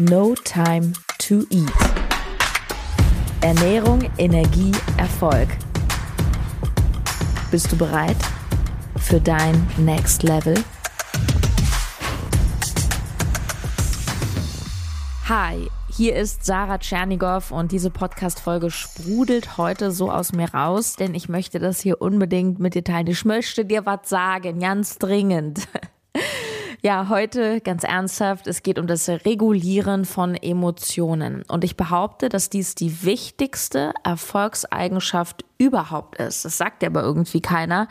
No Time to Eat. Ernährung, Energie, Erfolg. Bist du bereit für dein Next Level? Hi, hier ist Sarah Tschernigow und diese Podcast-Folge sprudelt heute so aus mir raus, denn ich möchte das hier unbedingt mit dir teilen. Ich möchte dir was sagen, ganz dringend. Ja, heute ganz ernsthaft, es geht um das Regulieren von Emotionen. Und ich behaupte, dass dies die wichtigste Erfolgseigenschaft überhaupt ist. Das sagt ja aber irgendwie keiner.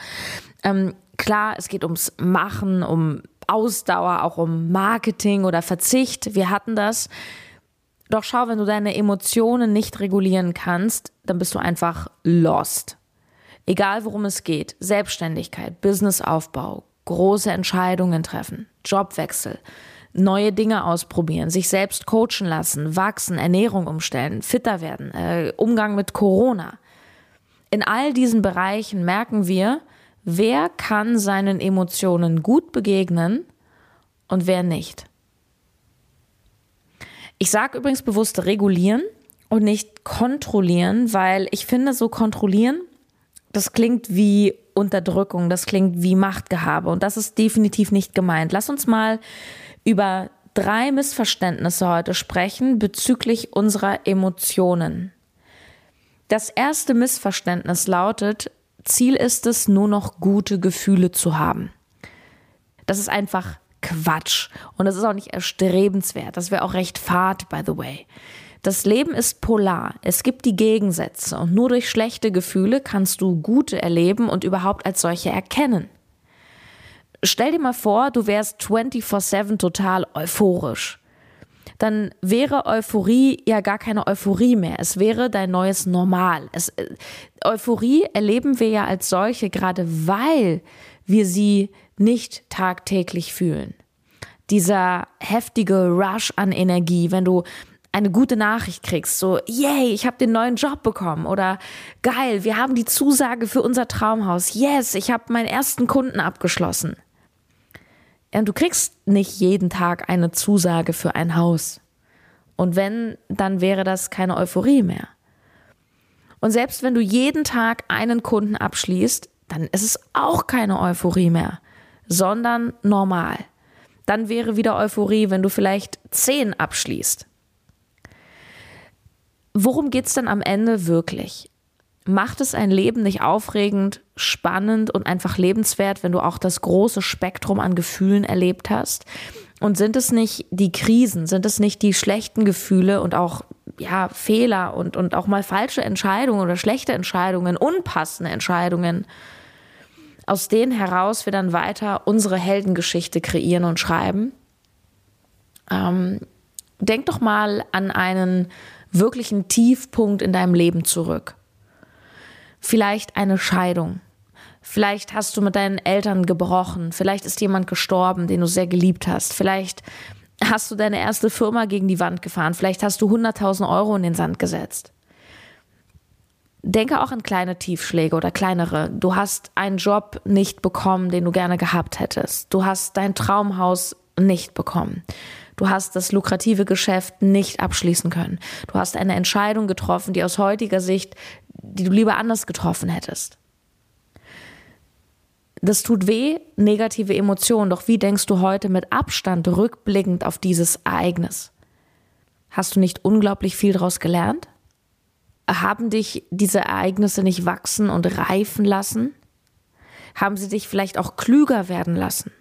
Ähm, klar, es geht ums Machen, um Ausdauer, auch um Marketing oder Verzicht. Wir hatten das. Doch schau, wenn du deine Emotionen nicht regulieren kannst, dann bist du einfach lost. Egal worum es geht, Selbstständigkeit, Businessaufbau, große Entscheidungen treffen, Jobwechsel, neue Dinge ausprobieren, sich selbst coachen lassen, wachsen, Ernährung umstellen, fitter werden, äh, Umgang mit Corona. In all diesen Bereichen merken wir, wer kann seinen Emotionen gut begegnen und wer nicht. Ich sage übrigens bewusst regulieren und nicht kontrollieren, weil ich finde, so kontrollieren, das klingt wie Unterdrückung, das klingt wie Machtgehabe und das ist definitiv nicht gemeint. Lass uns mal über drei Missverständnisse heute sprechen bezüglich unserer Emotionen. Das erste Missverständnis lautet, Ziel ist es, nur noch gute Gefühle zu haben. Das ist einfach Quatsch und das ist auch nicht erstrebenswert. Das wäre auch recht fad, by the way. Das Leben ist polar. Es gibt die Gegensätze und nur durch schlechte Gefühle kannst du gute erleben und überhaupt als solche erkennen. Stell dir mal vor, du wärst 24/7 total euphorisch. Dann wäre Euphorie ja gar keine Euphorie mehr. Es wäre dein neues Normal. Es, äh, Euphorie erleben wir ja als solche, gerade weil wir sie nicht tagtäglich fühlen. Dieser heftige Rush an Energie, wenn du eine gute Nachricht kriegst, so, yay, ich habe den neuen Job bekommen oder geil, wir haben die Zusage für unser Traumhaus, yes, ich habe meinen ersten Kunden abgeschlossen. Ja, du kriegst nicht jeden Tag eine Zusage für ein Haus. Und wenn, dann wäre das keine Euphorie mehr. Und selbst wenn du jeden Tag einen Kunden abschließt, dann ist es auch keine Euphorie mehr, sondern normal. Dann wäre wieder Euphorie, wenn du vielleicht zehn abschließt. Worum geht es denn am Ende wirklich? Macht es ein Leben nicht aufregend, spannend und einfach lebenswert, wenn du auch das große Spektrum an Gefühlen erlebt hast? Und sind es nicht die Krisen, sind es nicht die schlechten Gefühle und auch ja, Fehler und, und auch mal falsche Entscheidungen oder schlechte Entscheidungen, unpassende Entscheidungen, aus denen heraus wir dann weiter unsere Heldengeschichte kreieren und schreiben? Ähm, denk doch mal an einen wirklichen Tiefpunkt in deinem Leben zurück. Vielleicht eine Scheidung. Vielleicht hast du mit deinen Eltern gebrochen. Vielleicht ist jemand gestorben, den du sehr geliebt hast. Vielleicht hast du deine erste Firma gegen die Wand gefahren. Vielleicht hast du 100.000 Euro in den Sand gesetzt. Denke auch an kleine Tiefschläge oder kleinere. Du hast einen Job nicht bekommen, den du gerne gehabt hättest. Du hast dein Traumhaus nicht bekommen. Du hast das lukrative Geschäft nicht abschließen können. Du hast eine Entscheidung getroffen, die aus heutiger Sicht, die du lieber anders getroffen hättest. Das tut weh, negative Emotionen, doch wie denkst du heute mit Abstand rückblickend auf dieses Ereignis? Hast du nicht unglaublich viel daraus gelernt? Haben dich diese Ereignisse nicht wachsen und reifen lassen? Haben sie dich vielleicht auch klüger werden lassen?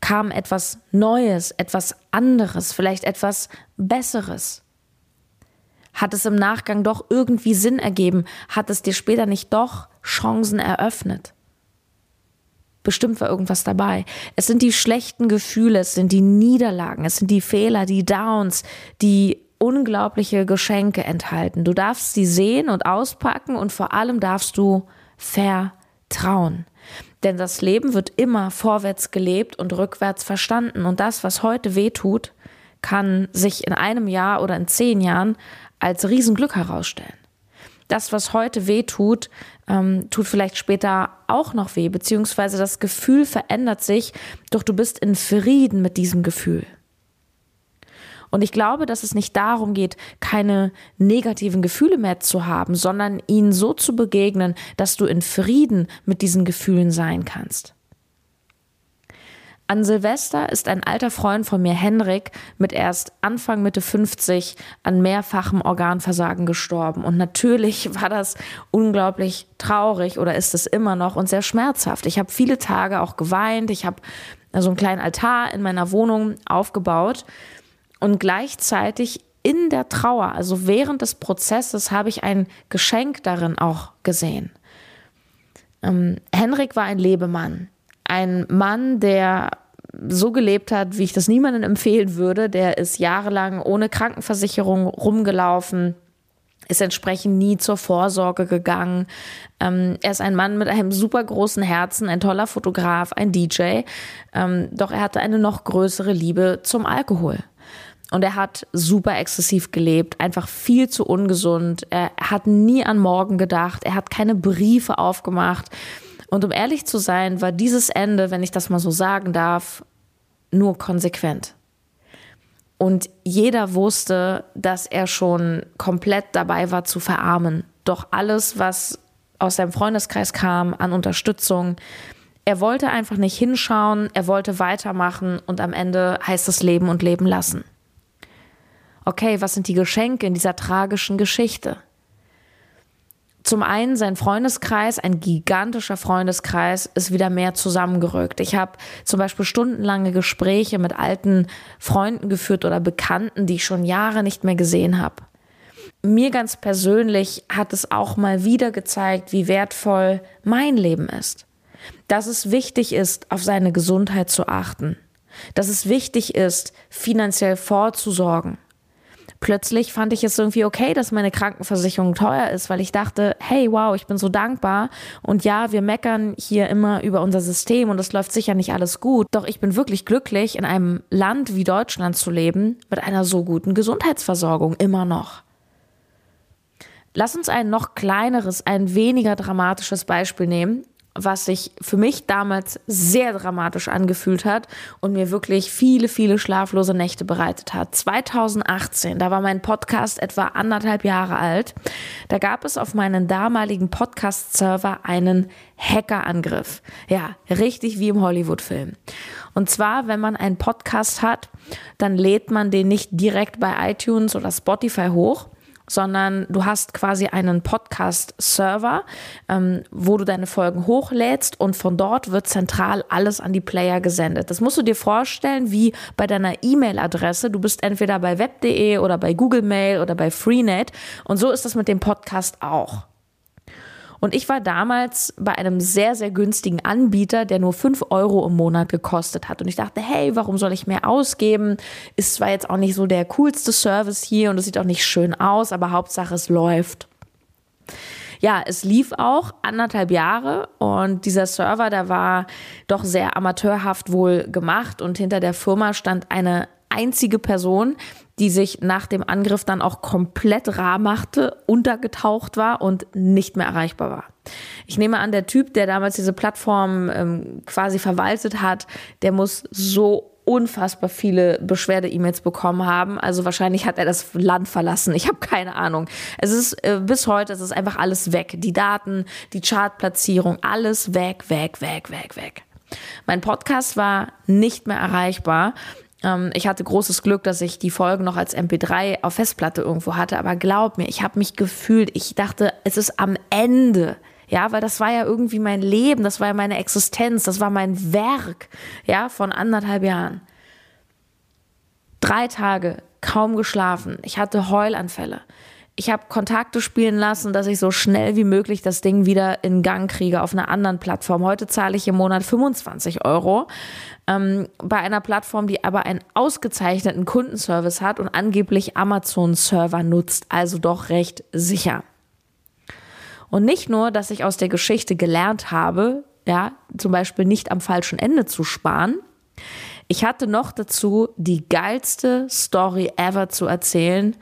Kam etwas Neues, etwas anderes, vielleicht etwas Besseres? Hat es im Nachgang doch irgendwie Sinn ergeben? Hat es dir später nicht doch Chancen eröffnet? Bestimmt war irgendwas dabei. Es sind die schlechten Gefühle, es sind die Niederlagen, es sind die Fehler, die Downs, die unglaubliche Geschenke enthalten. Du darfst sie sehen und auspacken und vor allem darfst du vertrauen. Denn das Leben wird immer vorwärts gelebt und rückwärts verstanden. Und das, was heute weh tut, kann sich in einem Jahr oder in zehn Jahren als Riesenglück herausstellen. Das, was heute weh tut, ähm, tut vielleicht später auch noch weh, beziehungsweise das Gefühl verändert sich, doch du bist in Frieden mit diesem Gefühl. Und ich glaube, dass es nicht darum geht, keine negativen Gefühle mehr zu haben, sondern ihnen so zu begegnen, dass du in Frieden mit diesen Gefühlen sein kannst. An Silvester ist ein alter Freund von mir, Henrik, mit erst Anfang Mitte 50 an mehrfachem Organversagen gestorben. Und natürlich war das unglaublich traurig oder ist es immer noch und sehr schmerzhaft. Ich habe viele Tage auch geweint. Ich habe so einen kleinen Altar in meiner Wohnung aufgebaut und gleichzeitig in der Trauer, also während des Prozesses, habe ich ein Geschenk darin auch gesehen. Ähm, Henrik war ein Lebemann ein Mann, der so gelebt hat, wie ich das niemandem empfehlen würde. Der ist jahrelang ohne Krankenversicherung rumgelaufen, ist entsprechend nie zur Vorsorge gegangen. Ähm, er ist ein Mann mit einem super großen Herzen, ein toller Fotograf, ein DJ. Ähm, doch er hatte eine noch größere Liebe zum Alkohol. Und er hat super exzessiv gelebt, einfach viel zu ungesund. Er hat nie an morgen gedacht. Er hat keine Briefe aufgemacht. Und um ehrlich zu sein, war dieses Ende, wenn ich das mal so sagen darf, nur konsequent. Und jeder wusste, dass er schon komplett dabei war zu verarmen. Doch alles, was aus seinem Freundeskreis kam an Unterstützung, er wollte einfach nicht hinschauen, er wollte weitermachen und am Ende heißt es Leben und Leben lassen. Okay, was sind die Geschenke in dieser tragischen Geschichte? zum einen sein Freundeskreis, ein gigantischer Freundeskreis, ist wieder mehr zusammengerückt. Ich habe zum Beispiel stundenlange Gespräche mit alten Freunden geführt oder Bekannten, die ich schon Jahre nicht mehr gesehen habe. Mir ganz persönlich hat es auch mal wieder gezeigt, wie wertvoll mein Leben ist. Dass es wichtig ist, auf seine Gesundheit zu achten. Dass es wichtig ist, finanziell vorzusorgen plötzlich fand ich es irgendwie okay, dass meine Krankenversicherung teuer ist, weil ich dachte, hey, wow, ich bin so dankbar. Und ja, wir meckern hier immer über unser System und es läuft sicher nicht alles gut. Doch ich bin wirklich glücklich, in einem Land wie Deutschland zu leben, mit einer so guten Gesundheitsversorgung immer noch. Lass uns ein noch kleineres, ein weniger dramatisches Beispiel nehmen was sich für mich damals sehr dramatisch angefühlt hat und mir wirklich viele, viele schlaflose Nächte bereitet hat. 2018, da war mein Podcast etwa anderthalb Jahre alt, da gab es auf meinen damaligen Podcast-Server einen Hackerangriff. Ja, richtig wie im Hollywood-Film. Und zwar, wenn man einen Podcast hat, dann lädt man den nicht direkt bei iTunes oder Spotify hoch, sondern du hast quasi einen Podcast-Server, ähm, wo du deine Folgen hochlädst und von dort wird zentral alles an die Player gesendet. Das musst du dir vorstellen wie bei deiner E-Mail-Adresse. Du bist entweder bei web.de oder bei Google Mail oder bei Freenet und so ist das mit dem Podcast auch. Und ich war damals bei einem sehr, sehr günstigen Anbieter, der nur 5 Euro im Monat gekostet hat. Und ich dachte, hey, warum soll ich mehr ausgeben? Ist zwar jetzt auch nicht so der coolste Service hier und es sieht auch nicht schön aus, aber Hauptsache es läuft. Ja, es lief auch anderthalb Jahre und dieser Server, der war doch sehr amateurhaft wohl gemacht und hinter der Firma stand eine einzige Person, die sich nach dem Angriff dann auch komplett rar machte, untergetaucht war und nicht mehr erreichbar war. Ich nehme an, der Typ, der damals diese Plattform ähm, quasi verwaltet hat, der muss so unfassbar viele Beschwerde-E-Mails bekommen haben. Also wahrscheinlich hat er das Land verlassen. Ich habe keine Ahnung. Es ist äh, bis heute, es ist einfach alles weg. Die Daten, die Chartplatzierung, alles weg, weg, weg, weg, weg. Mein Podcast war nicht mehr erreichbar ich hatte großes Glück, dass ich die Folgen noch als MP3 auf Festplatte irgendwo hatte. Aber glaub mir, ich habe mich gefühlt, ich dachte, es ist am Ende. Ja, weil das war ja irgendwie mein Leben, das war ja meine Existenz, das war mein Werk, ja, von anderthalb Jahren. Drei Tage, kaum geschlafen. Ich hatte Heulanfälle ich habe Kontakte spielen lassen, dass ich so schnell wie möglich das Ding wieder in Gang kriege auf einer anderen Plattform. Heute zahle ich im Monat 25 Euro ähm, bei einer Plattform, die aber einen ausgezeichneten Kundenservice hat und angeblich Amazon-Server nutzt, also doch recht sicher. Und nicht nur, dass ich aus der Geschichte gelernt habe, ja, zum Beispiel nicht am falschen Ende zu sparen. Ich hatte noch dazu die geilste Story ever zu erzählen,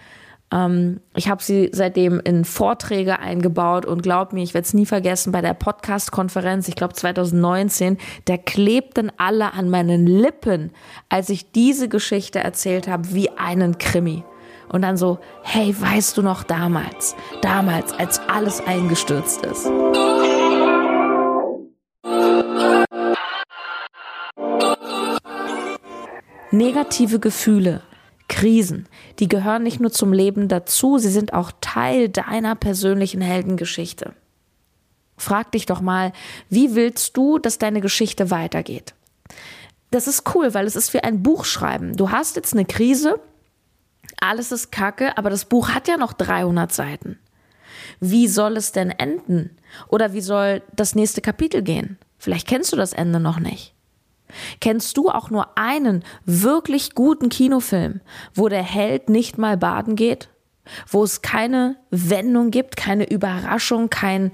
Ähm, ich habe sie seitdem in Vorträge eingebaut und glaub mir, ich werde es nie vergessen, bei der Podcast-Konferenz, ich glaube 2019, da klebten alle an meinen Lippen, als ich diese Geschichte erzählt habe, wie einen Krimi. Und dann so, hey, weißt du noch damals, damals, als alles eingestürzt ist. Negative Gefühle, Krisen, die gehören nicht nur zum Leben dazu, sie sind auch Teil deiner persönlichen Heldengeschichte. Frag dich doch mal, wie willst du, dass deine Geschichte weitergeht? Das ist cool, weil es ist wie ein Buch schreiben. Du hast jetzt eine Krise, alles ist kacke, aber das Buch hat ja noch 300 Seiten. Wie soll es denn enden? Oder wie soll das nächste Kapitel gehen? Vielleicht kennst du das Ende noch nicht. Kennst du auch nur einen wirklich guten Kinofilm, wo der Held nicht mal baden geht? Wo es keine Wendung gibt, keine Überraschung, kein,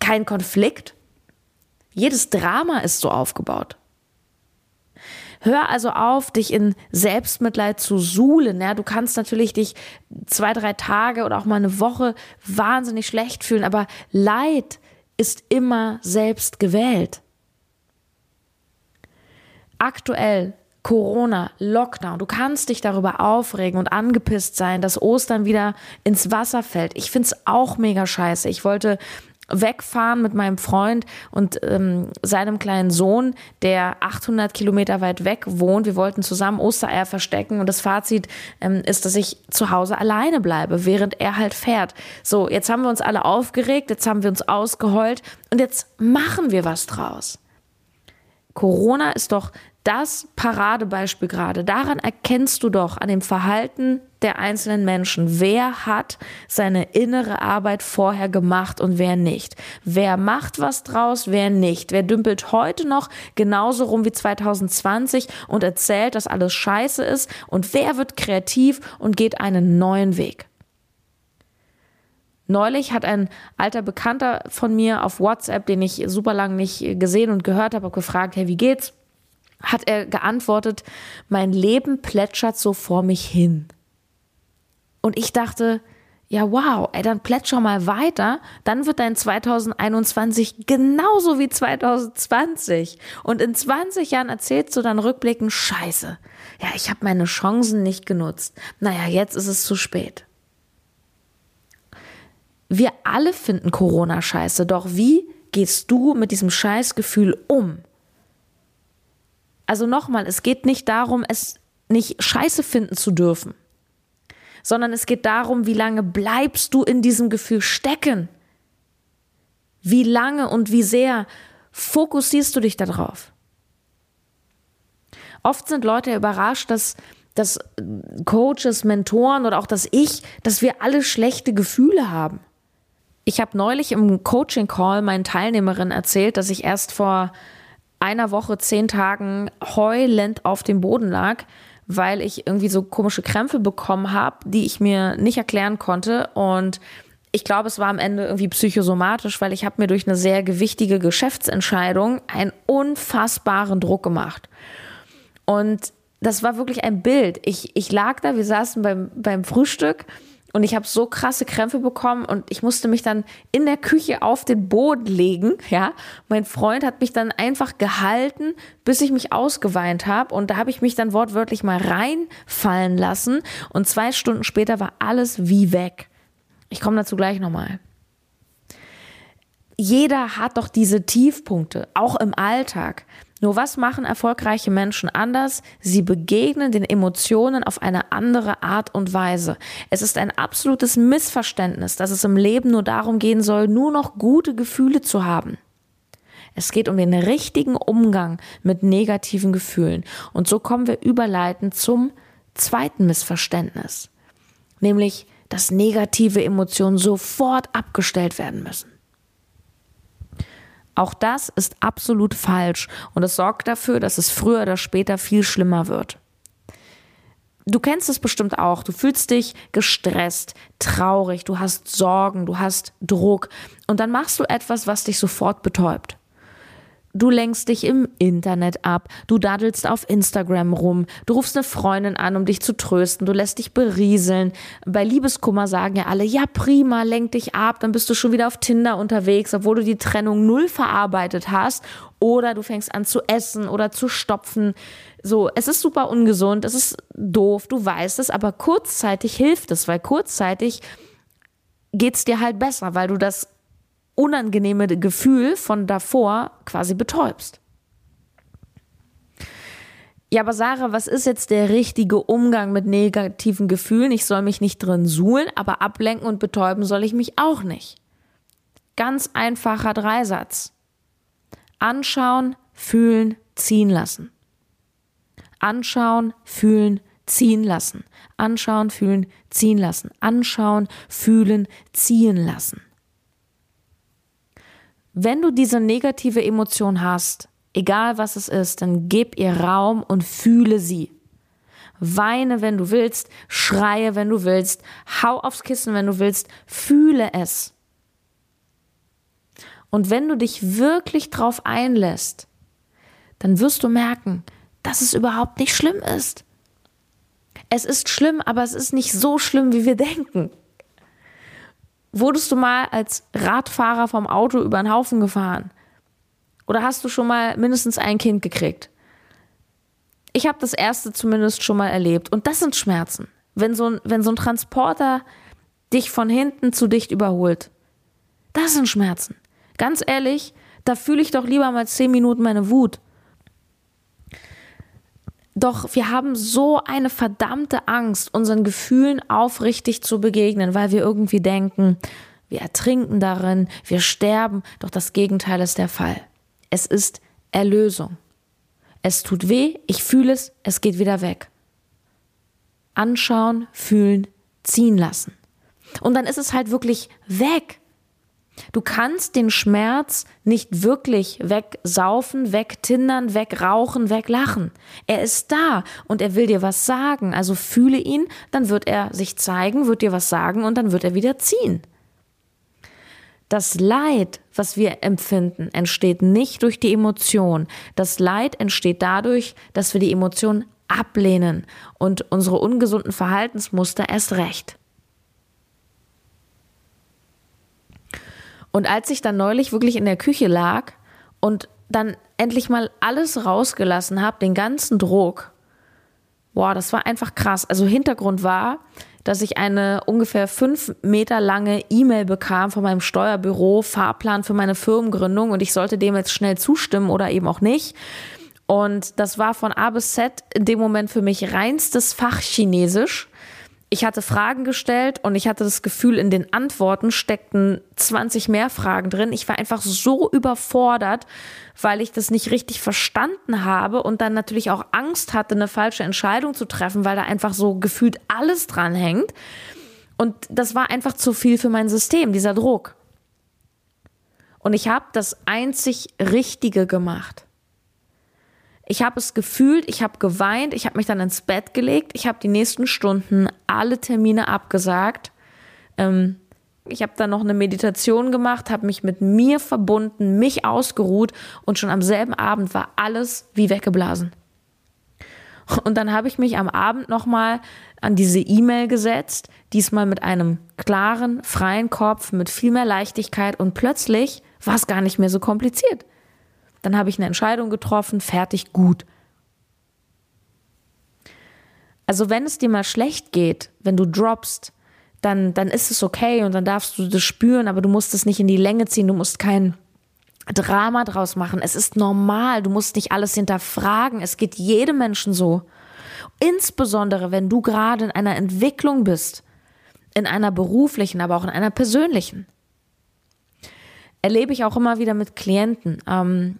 kein Konflikt? Jedes Drama ist so aufgebaut. Hör also auf, dich in Selbstmitleid zu suhlen. Ja, du kannst natürlich dich zwei, drei Tage oder auch mal eine Woche wahnsinnig schlecht fühlen, aber Leid ist immer selbst gewählt aktuell Corona, Lockdown, du kannst dich darüber aufregen und angepisst sein, dass Ostern wieder ins Wasser fällt. Ich finde es auch mega scheiße. Ich wollte wegfahren mit meinem Freund und ähm, seinem kleinen Sohn, der 800 Kilometer weit weg wohnt. Wir wollten zusammen Ostereier verstecken und das Fazit ähm, ist, dass ich zu Hause alleine bleibe, während er halt fährt. So, jetzt haben wir uns alle aufgeregt, jetzt haben wir uns ausgeheult und jetzt machen wir was draus. Corona ist doch das Paradebeispiel gerade. Daran erkennst du doch an dem Verhalten der einzelnen Menschen, wer hat seine innere Arbeit vorher gemacht und wer nicht. Wer macht was draus, wer nicht. Wer dümpelt heute noch genauso rum wie 2020 und erzählt, dass alles scheiße ist und wer wird kreativ und geht einen neuen Weg. Neulich hat ein alter Bekannter von mir auf WhatsApp, den ich super lange nicht gesehen und gehört habe, gefragt, hey, wie geht's? Hat er geantwortet, mein Leben plätschert so vor mich hin. Und ich dachte, ja, wow, ey, dann plätscher mal weiter, dann wird dein 2021 genauso wie 2020. Und in 20 Jahren erzählst du dann rückblickend, scheiße, ja, ich habe meine Chancen nicht genutzt. Naja, jetzt ist es zu spät. Wir alle finden Corona scheiße, doch wie gehst du mit diesem Scheißgefühl um? Also nochmal, es geht nicht darum, es nicht scheiße finden zu dürfen, sondern es geht darum, wie lange bleibst du in diesem Gefühl stecken? Wie lange und wie sehr fokussierst du dich darauf? Oft sind Leute überrascht, dass, dass Coaches, Mentoren oder auch das Ich, dass wir alle schlechte Gefühle haben. Ich habe neulich im Coaching-Call meinen Teilnehmerinnen erzählt, dass ich erst vor einer Woche, zehn Tagen heulend auf dem Boden lag, weil ich irgendwie so komische Krämpfe bekommen habe, die ich mir nicht erklären konnte. Und ich glaube, es war am Ende irgendwie psychosomatisch, weil ich habe mir durch eine sehr gewichtige Geschäftsentscheidung einen unfassbaren Druck gemacht. Und das war wirklich ein Bild. Ich, ich lag da, wir saßen beim, beim Frühstück und ich habe so krasse Krämpfe bekommen und ich musste mich dann in der Küche auf den Boden legen. Ja, mein Freund hat mich dann einfach gehalten, bis ich mich ausgeweint habe. Und da habe ich mich dann wortwörtlich mal reinfallen lassen. Und zwei Stunden später war alles wie weg. Ich komme dazu gleich nochmal. Jeder hat doch diese Tiefpunkte, auch im Alltag. Nur was machen erfolgreiche Menschen anders? Sie begegnen den Emotionen auf eine andere Art und Weise. Es ist ein absolutes Missverständnis, dass es im Leben nur darum gehen soll, nur noch gute Gefühle zu haben. Es geht um den richtigen Umgang mit negativen Gefühlen. Und so kommen wir überleitend zum zweiten Missverständnis, nämlich, dass negative Emotionen sofort abgestellt werden müssen. Auch das ist absolut falsch und es sorgt dafür, dass es früher oder später viel schlimmer wird. Du kennst es bestimmt auch. Du fühlst dich gestresst, traurig, du hast Sorgen, du hast Druck und dann machst du etwas, was dich sofort betäubt. Du lenkst dich im Internet ab, du daddelst auf Instagram rum, du rufst eine Freundin an, um dich zu trösten, du lässt dich berieseln. Bei Liebeskummer sagen ja alle, ja prima, lenk dich ab, dann bist du schon wieder auf Tinder unterwegs, obwohl du die Trennung null verarbeitet hast. Oder du fängst an zu essen oder zu stopfen. So, es ist super ungesund, es ist doof, du weißt es, aber kurzzeitig hilft es, weil kurzzeitig geht es dir halt besser, weil du das unangenehme Gefühl von davor quasi betäubst. Ja, aber Sarah, was ist jetzt der richtige Umgang mit negativen Gefühlen? Ich soll mich nicht drin suhlen, aber ablenken und betäuben soll ich mich auch nicht. Ganz einfacher Dreisatz. Anschauen, fühlen, ziehen lassen. Anschauen, fühlen, ziehen lassen. Anschauen, fühlen, ziehen lassen. Anschauen, fühlen, ziehen lassen. Wenn du diese negative Emotion hast, egal was es ist, dann gib ihr Raum und fühle sie. Weine, wenn du willst, schreie, wenn du willst, hau aufs Kissen, wenn du willst, fühle es. Und wenn du dich wirklich drauf einlässt, dann wirst du merken, dass es überhaupt nicht schlimm ist. Es ist schlimm, aber es ist nicht so schlimm, wie wir denken. Wurdest du mal als Radfahrer vom Auto über einen Haufen gefahren? Oder hast du schon mal mindestens ein Kind gekriegt? Ich habe das erste zumindest schon mal erlebt. Und das sind Schmerzen. Wenn so ein, wenn so ein Transporter dich von hinten zu dicht überholt. Das sind Schmerzen. Ganz ehrlich, da fühle ich doch lieber mal zehn Minuten meine Wut. Doch wir haben so eine verdammte Angst, unseren Gefühlen aufrichtig zu begegnen, weil wir irgendwie denken, wir ertrinken darin, wir sterben. Doch das Gegenteil ist der Fall. Es ist Erlösung. Es tut weh, ich fühle es, es geht wieder weg. Anschauen, fühlen, ziehen lassen. Und dann ist es halt wirklich weg. Du kannst den Schmerz nicht wirklich wegsaufen, wegtindern, wegrauchen, weglachen. Er ist da und er will dir was sagen. Also fühle ihn, dann wird er sich zeigen, wird dir was sagen und dann wird er wieder ziehen. Das Leid, was wir empfinden, entsteht nicht durch die Emotion. Das Leid entsteht dadurch, dass wir die Emotion ablehnen und unsere ungesunden Verhaltensmuster erst recht. Und als ich dann neulich wirklich in der Küche lag und dann endlich mal alles rausgelassen habe, den ganzen Druck, boah, das war einfach krass. Also Hintergrund war, dass ich eine ungefähr fünf Meter lange E-Mail bekam von meinem Steuerbüro, Fahrplan für meine Firmengründung und ich sollte dem jetzt schnell zustimmen oder eben auch nicht. Und das war von A bis Z in dem Moment für mich reinstes Fachchinesisch ich hatte Fragen gestellt und ich hatte das Gefühl, in den Antworten steckten 20 mehr Fragen drin. Ich war einfach so überfordert, weil ich das nicht richtig verstanden habe und dann natürlich auch Angst hatte, eine falsche Entscheidung zu treffen, weil da einfach so gefühlt alles dran hängt. Und das war einfach zu viel für mein System, dieser Druck. Und ich habe das einzig Richtige gemacht. Ich habe es gefühlt, ich habe geweint, ich habe mich dann ins Bett gelegt, ich habe die nächsten Stunden alle Termine abgesagt. Ähm, ich habe dann noch eine Meditation gemacht, habe mich mit mir verbunden, mich ausgeruht und schon am selben Abend war alles wie weggeblasen. Und dann habe ich mich am Abend nochmal an diese E-Mail gesetzt, diesmal mit einem klaren, freien Kopf, mit viel mehr Leichtigkeit und plötzlich war es gar nicht mehr so kompliziert. Dann habe ich eine Entscheidung getroffen, fertig, gut. Also wenn es dir mal schlecht geht, wenn du droppst, dann, dann ist es okay und dann darfst du das spüren, aber du musst es nicht in die Länge ziehen, du musst kein Drama draus machen. Es ist normal, du musst nicht alles hinterfragen. Es geht jedem Menschen so. Insbesondere, wenn du gerade in einer Entwicklung bist, in einer beruflichen, aber auch in einer persönlichen. Erlebe ich auch immer wieder mit Klienten. Ähm,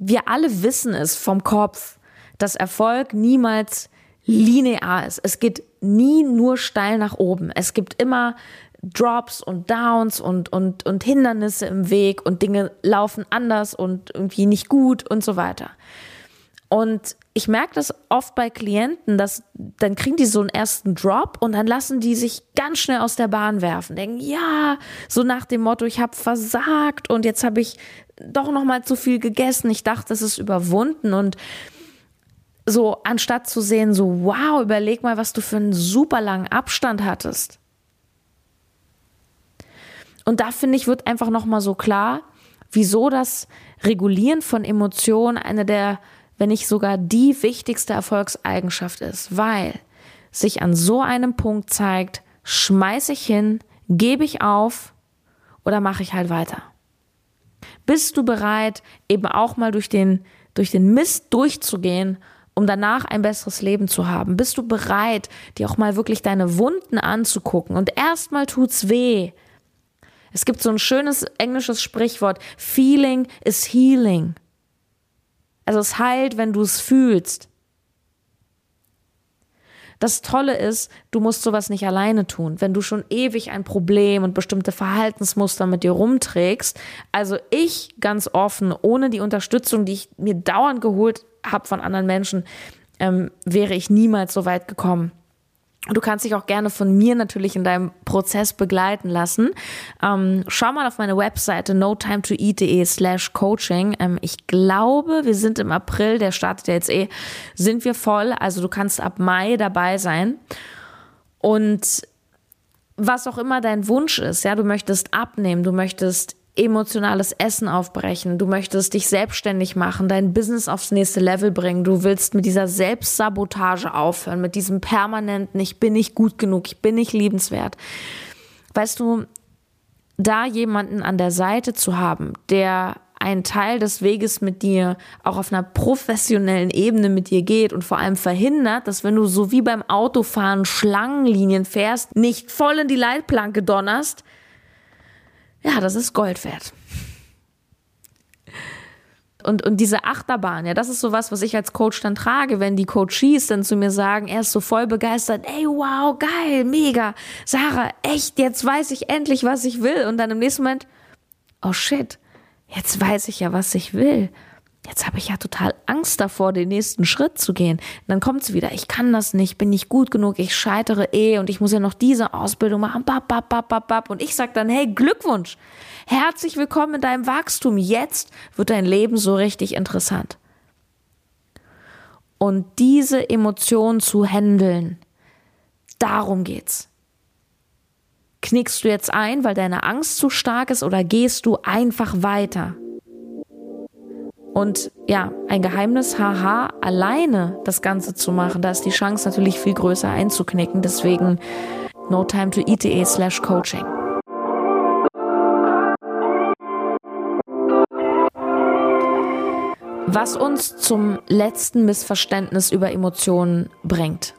wir alle wissen es vom Kopf, dass Erfolg niemals linear ist. Es geht nie nur steil nach oben. Es gibt immer Drops und Downs und, und, und Hindernisse im Weg und Dinge laufen anders und irgendwie nicht gut und so weiter. Und ich merke das oft bei Klienten, dass dann kriegen die so einen ersten Drop und dann lassen die sich ganz schnell aus der Bahn werfen. Denken, ja, so nach dem Motto, ich habe versagt und jetzt habe ich doch noch mal zu viel gegessen. Ich dachte, es ist überwunden und so anstatt zu sehen, so wow, überleg mal, was du für einen super langen Abstand hattest. Und da finde ich wird einfach noch mal so klar, wieso das Regulieren von Emotionen eine der wenn nicht sogar die wichtigste Erfolgseigenschaft ist, weil sich an so einem Punkt zeigt, schmeiße ich hin, gebe ich auf oder mache ich halt weiter. Bist du bereit, eben auch mal durch den, durch den Mist durchzugehen, um danach ein besseres Leben zu haben? Bist du bereit, dir auch mal wirklich deine Wunden anzugucken? Und erstmal tut's weh. Es gibt so ein schönes englisches Sprichwort, Feeling is healing. Also es heilt, wenn du es fühlst. Das Tolle ist, du musst sowas nicht alleine tun. Wenn du schon ewig ein Problem und bestimmte Verhaltensmuster mit dir rumträgst, also ich ganz offen, ohne die Unterstützung, die ich mir dauernd geholt habe von anderen Menschen, ähm, wäre ich niemals so weit gekommen. Du kannst dich auch gerne von mir natürlich in deinem Prozess begleiten lassen. Ähm, schau mal auf meine Webseite notimetoeat.de slash coaching. Ähm, ich glaube, wir sind im April, der startet ja jetzt eh, sind wir voll. Also du kannst ab Mai dabei sein. Und was auch immer dein Wunsch ist, ja, du möchtest abnehmen, du möchtest emotionales Essen aufbrechen, du möchtest dich selbstständig machen, dein Business aufs nächste Level bringen, du willst mit dieser Selbstsabotage aufhören, mit diesem permanenten, ich bin nicht gut genug, ich bin nicht liebenswert. Weißt du, da jemanden an der Seite zu haben, der einen Teil des Weges mit dir auch auf einer professionellen Ebene mit dir geht und vor allem verhindert, dass wenn du so wie beim Autofahren Schlangenlinien fährst, nicht voll in die Leitplanke donnerst, ja, das ist Gold wert. Und, und diese Achterbahn, ja, das ist sowas, was ich als Coach dann trage, wenn die Coaches dann zu mir sagen, er ist so voll begeistert, ey, wow, geil, mega, Sarah, echt, jetzt weiß ich endlich, was ich will. Und dann im nächsten Moment, oh shit, jetzt weiß ich ja, was ich will jetzt habe ich ja total Angst davor, den nächsten Schritt zu gehen. Und dann kommt es wieder, ich kann das nicht, bin nicht gut genug, ich scheitere eh und ich muss ja noch diese Ausbildung machen. Bap, bap, bap, bap, bap. Und ich sage dann, hey, Glückwunsch, herzlich willkommen in deinem Wachstum. Jetzt wird dein Leben so richtig interessant. Und diese Emotionen zu handeln, darum geht's. Knickst du jetzt ein, weil deine Angst zu stark ist oder gehst du einfach weiter? Und ja, ein Geheimnis, haha, alleine das Ganze zu machen, da ist die Chance natürlich viel größer einzuknicken. Deswegen no time to eat.de slash coaching. Was uns zum letzten Missverständnis über Emotionen bringt.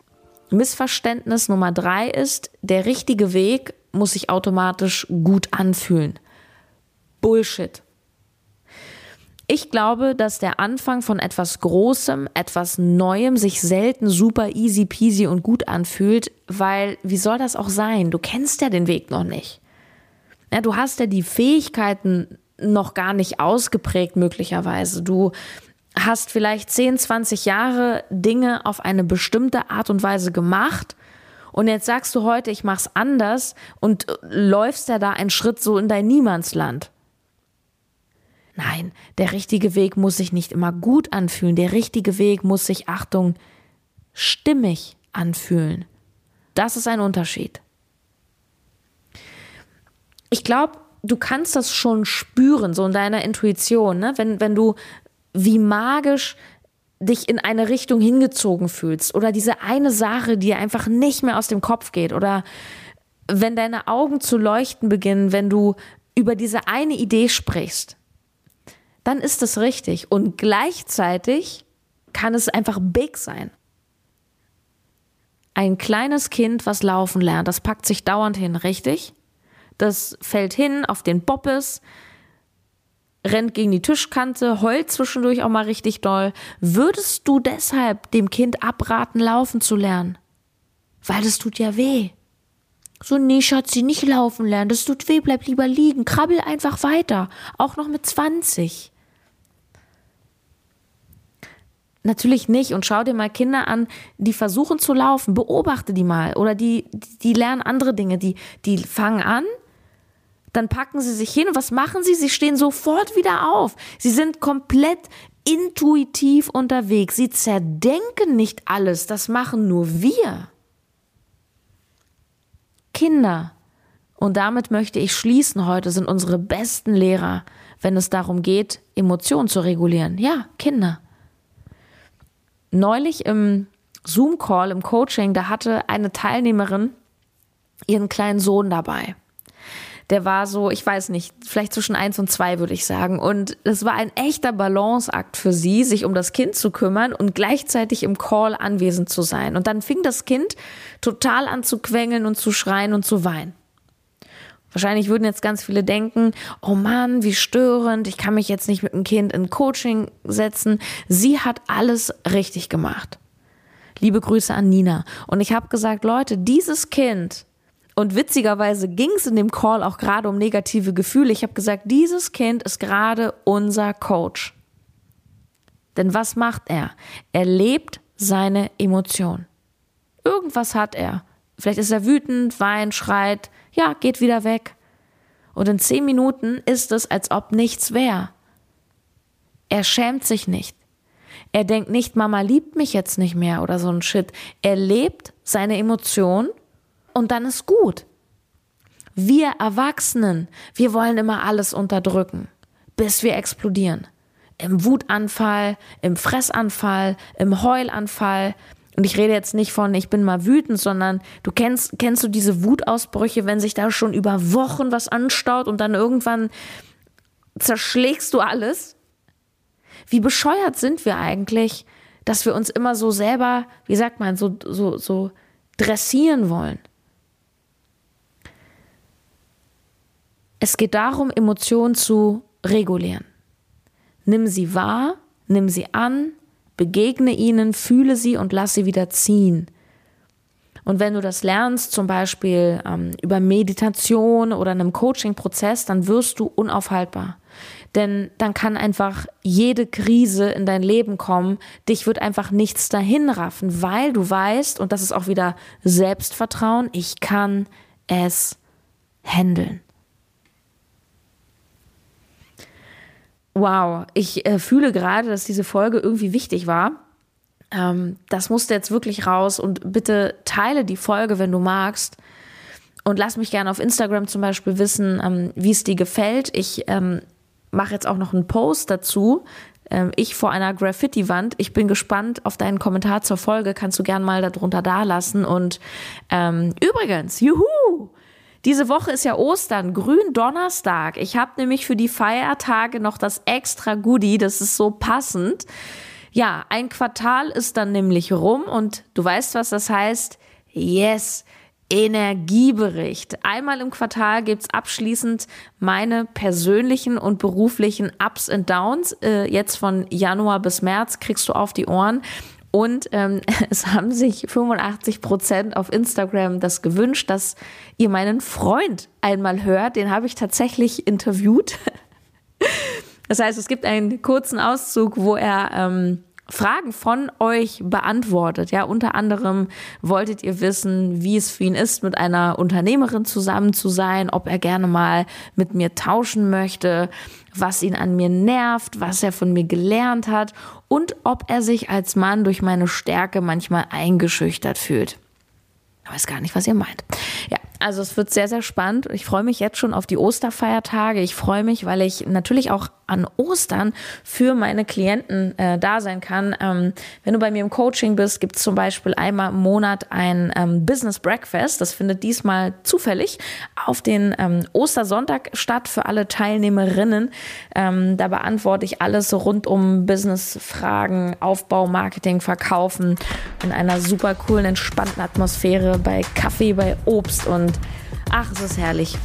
Missverständnis Nummer drei ist, der richtige Weg muss sich automatisch gut anfühlen. Bullshit. Ich glaube, dass der Anfang von etwas Großem, etwas Neuem sich selten super easy peasy und gut anfühlt, weil wie soll das auch sein? Du kennst ja den Weg noch nicht. Ja, du hast ja die Fähigkeiten noch gar nicht ausgeprägt möglicherweise. Du hast vielleicht 10, 20 Jahre Dinge auf eine bestimmte Art und Weise gemacht und jetzt sagst du heute, ich mach's anders und läufst ja da einen Schritt so in dein Niemandsland. Nein, der richtige Weg muss sich nicht immer gut anfühlen. Der richtige Weg muss sich, Achtung, stimmig anfühlen. Das ist ein Unterschied. Ich glaube, du kannst das schon spüren, so in deiner Intuition, ne? wenn, wenn du wie magisch dich in eine Richtung hingezogen fühlst oder diese eine Sache, die einfach nicht mehr aus dem Kopf geht oder wenn deine Augen zu leuchten beginnen, wenn du über diese eine Idee sprichst dann ist es richtig. Und gleichzeitig kann es einfach big sein. Ein kleines Kind, was laufen lernt, das packt sich dauernd hin, richtig? Das fällt hin auf den Boppes, rennt gegen die Tischkante, heult zwischendurch auch mal richtig doll. Würdest du deshalb dem Kind abraten, laufen zu lernen? Weil das tut ja weh. So, nee, Schatzi, nicht laufen lernen, das tut weh, bleib lieber liegen, krabbel einfach weiter, auch noch mit 20. Natürlich nicht. Und schau dir mal Kinder an, die versuchen zu laufen. Beobachte die mal. Oder die, die lernen andere Dinge. Die, die fangen an, dann packen sie sich hin. Und was machen sie? Sie stehen sofort wieder auf. Sie sind komplett intuitiv unterwegs. Sie zerdenken nicht alles. Das machen nur wir. Kinder. Und damit möchte ich schließen heute, sind unsere besten Lehrer, wenn es darum geht, Emotionen zu regulieren. Ja, Kinder. Neulich im Zoom-Call, im Coaching, da hatte eine Teilnehmerin ihren kleinen Sohn dabei der war so, ich weiß nicht, vielleicht zwischen eins und zwei, würde ich sagen. Und es war ein echter Balanceakt für sie, sich um das Kind zu kümmern und gleichzeitig im Call anwesend zu sein. Und dann fing das Kind total an zu quengeln und zu schreien und zu weinen. Wahrscheinlich würden jetzt ganz viele denken, oh Mann, wie störend, ich kann mich jetzt nicht mit dem Kind in Coaching setzen. Sie hat alles richtig gemacht. Liebe Grüße an Nina. Und ich habe gesagt, Leute, dieses Kind und witzigerweise ging es in dem Call auch gerade um negative Gefühle. Ich habe gesagt, dieses Kind ist gerade unser Coach. Denn was macht er? Er lebt seine Emotion. Irgendwas hat er. Vielleicht ist er wütend, weint, schreit, ja, geht wieder weg. Und in zehn Minuten ist es, als ob nichts wäre. Er schämt sich nicht. Er denkt nicht, Mama liebt mich jetzt nicht mehr oder so ein Shit. Er lebt seine Emotion und dann ist gut. Wir Erwachsenen, wir wollen immer alles unterdrücken, bis wir explodieren. Im Wutanfall, im Fressanfall, im Heulanfall. Und ich rede jetzt nicht von, ich bin mal wütend, sondern du kennst, kennst du diese Wutausbrüche, wenn sich da schon über Wochen was anstaut und dann irgendwann zerschlägst du alles? Wie bescheuert sind wir eigentlich, dass wir uns immer so selber, wie sagt man, so, so, so dressieren wollen? Es geht darum, Emotionen zu regulieren. Nimm sie wahr, nimm sie an, begegne ihnen, fühle sie und lass sie wieder ziehen. Und wenn du das lernst, zum Beispiel ähm, über Meditation oder einem Coaching-Prozess, dann wirst du unaufhaltbar. Denn dann kann einfach jede Krise in dein Leben kommen. Dich wird einfach nichts dahin raffen, weil du weißt, und das ist auch wieder Selbstvertrauen, ich kann es handeln. Wow, ich äh, fühle gerade, dass diese Folge irgendwie wichtig war. Ähm, das musste jetzt wirklich raus und bitte teile die Folge, wenn du magst. Und lass mich gerne auf Instagram zum Beispiel wissen, ähm, wie es dir gefällt. Ich ähm, mache jetzt auch noch einen Post dazu. Ähm, ich vor einer Graffiti-Wand. Ich bin gespannt auf deinen Kommentar zur Folge. Kannst du gern mal darunter da lassen. Und ähm, übrigens, juhu! Diese Woche ist ja Ostern, Gründonnerstag. Ich habe nämlich für die Feiertage noch das extra Goodie, das ist so passend. Ja, ein Quartal ist dann nämlich rum und du weißt, was das heißt? Yes, Energiebericht. Einmal im Quartal gibt's abschließend meine persönlichen und beruflichen Ups und Downs. Äh, jetzt von Januar bis März kriegst du auf die Ohren. Und ähm, es haben sich 85 Prozent auf Instagram das gewünscht, dass ihr meinen Freund einmal hört. Den habe ich tatsächlich interviewt. Das heißt, es gibt einen kurzen Auszug, wo er ähm, Fragen von euch beantwortet. Ja, unter anderem wolltet ihr wissen, wie es für ihn ist, mit einer Unternehmerin zusammen zu sein, ob er gerne mal mit mir tauschen möchte, was ihn an mir nervt, was er von mir gelernt hat und ob er sich als Mann durch meine Stärke manchmal eingeschüchtert fühlt. Ich weiß gar nicht, was ihr meint. Ja, also es wird sehr, sehr spannend. Ich freue mich jetzt schon auf die Osterfeiertage. Ich freue mich, weil ich natürlich auch an Ostern für meine Klienten äh, da sein kann. Ähm, wenn du bei mir im Coaching bist, gibt es zum Beispiel einmal im Monat ein ähm, Business Breakfast. Das findet diesmal zufällig auf den ähm, Ostersonntag statt für alle Teilnehmerinnen. Ähm, da beantworte ich alles rund um Business-Fragen, Aufbau, Marketing, Verkaufen in einer super coolen, entspannten Atmosphäre bei Kaffee, bei Obst und ach, es ist herrlich.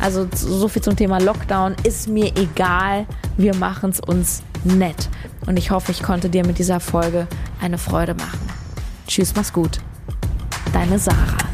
Also so viel zum Thema Lockdown. Ist mir egal. Wir machen es uns nett. Und ich hoffe, ich konnte dir mit dieser Folge eine Freude machen. Tschüss, mach's gut. Deine Sarah.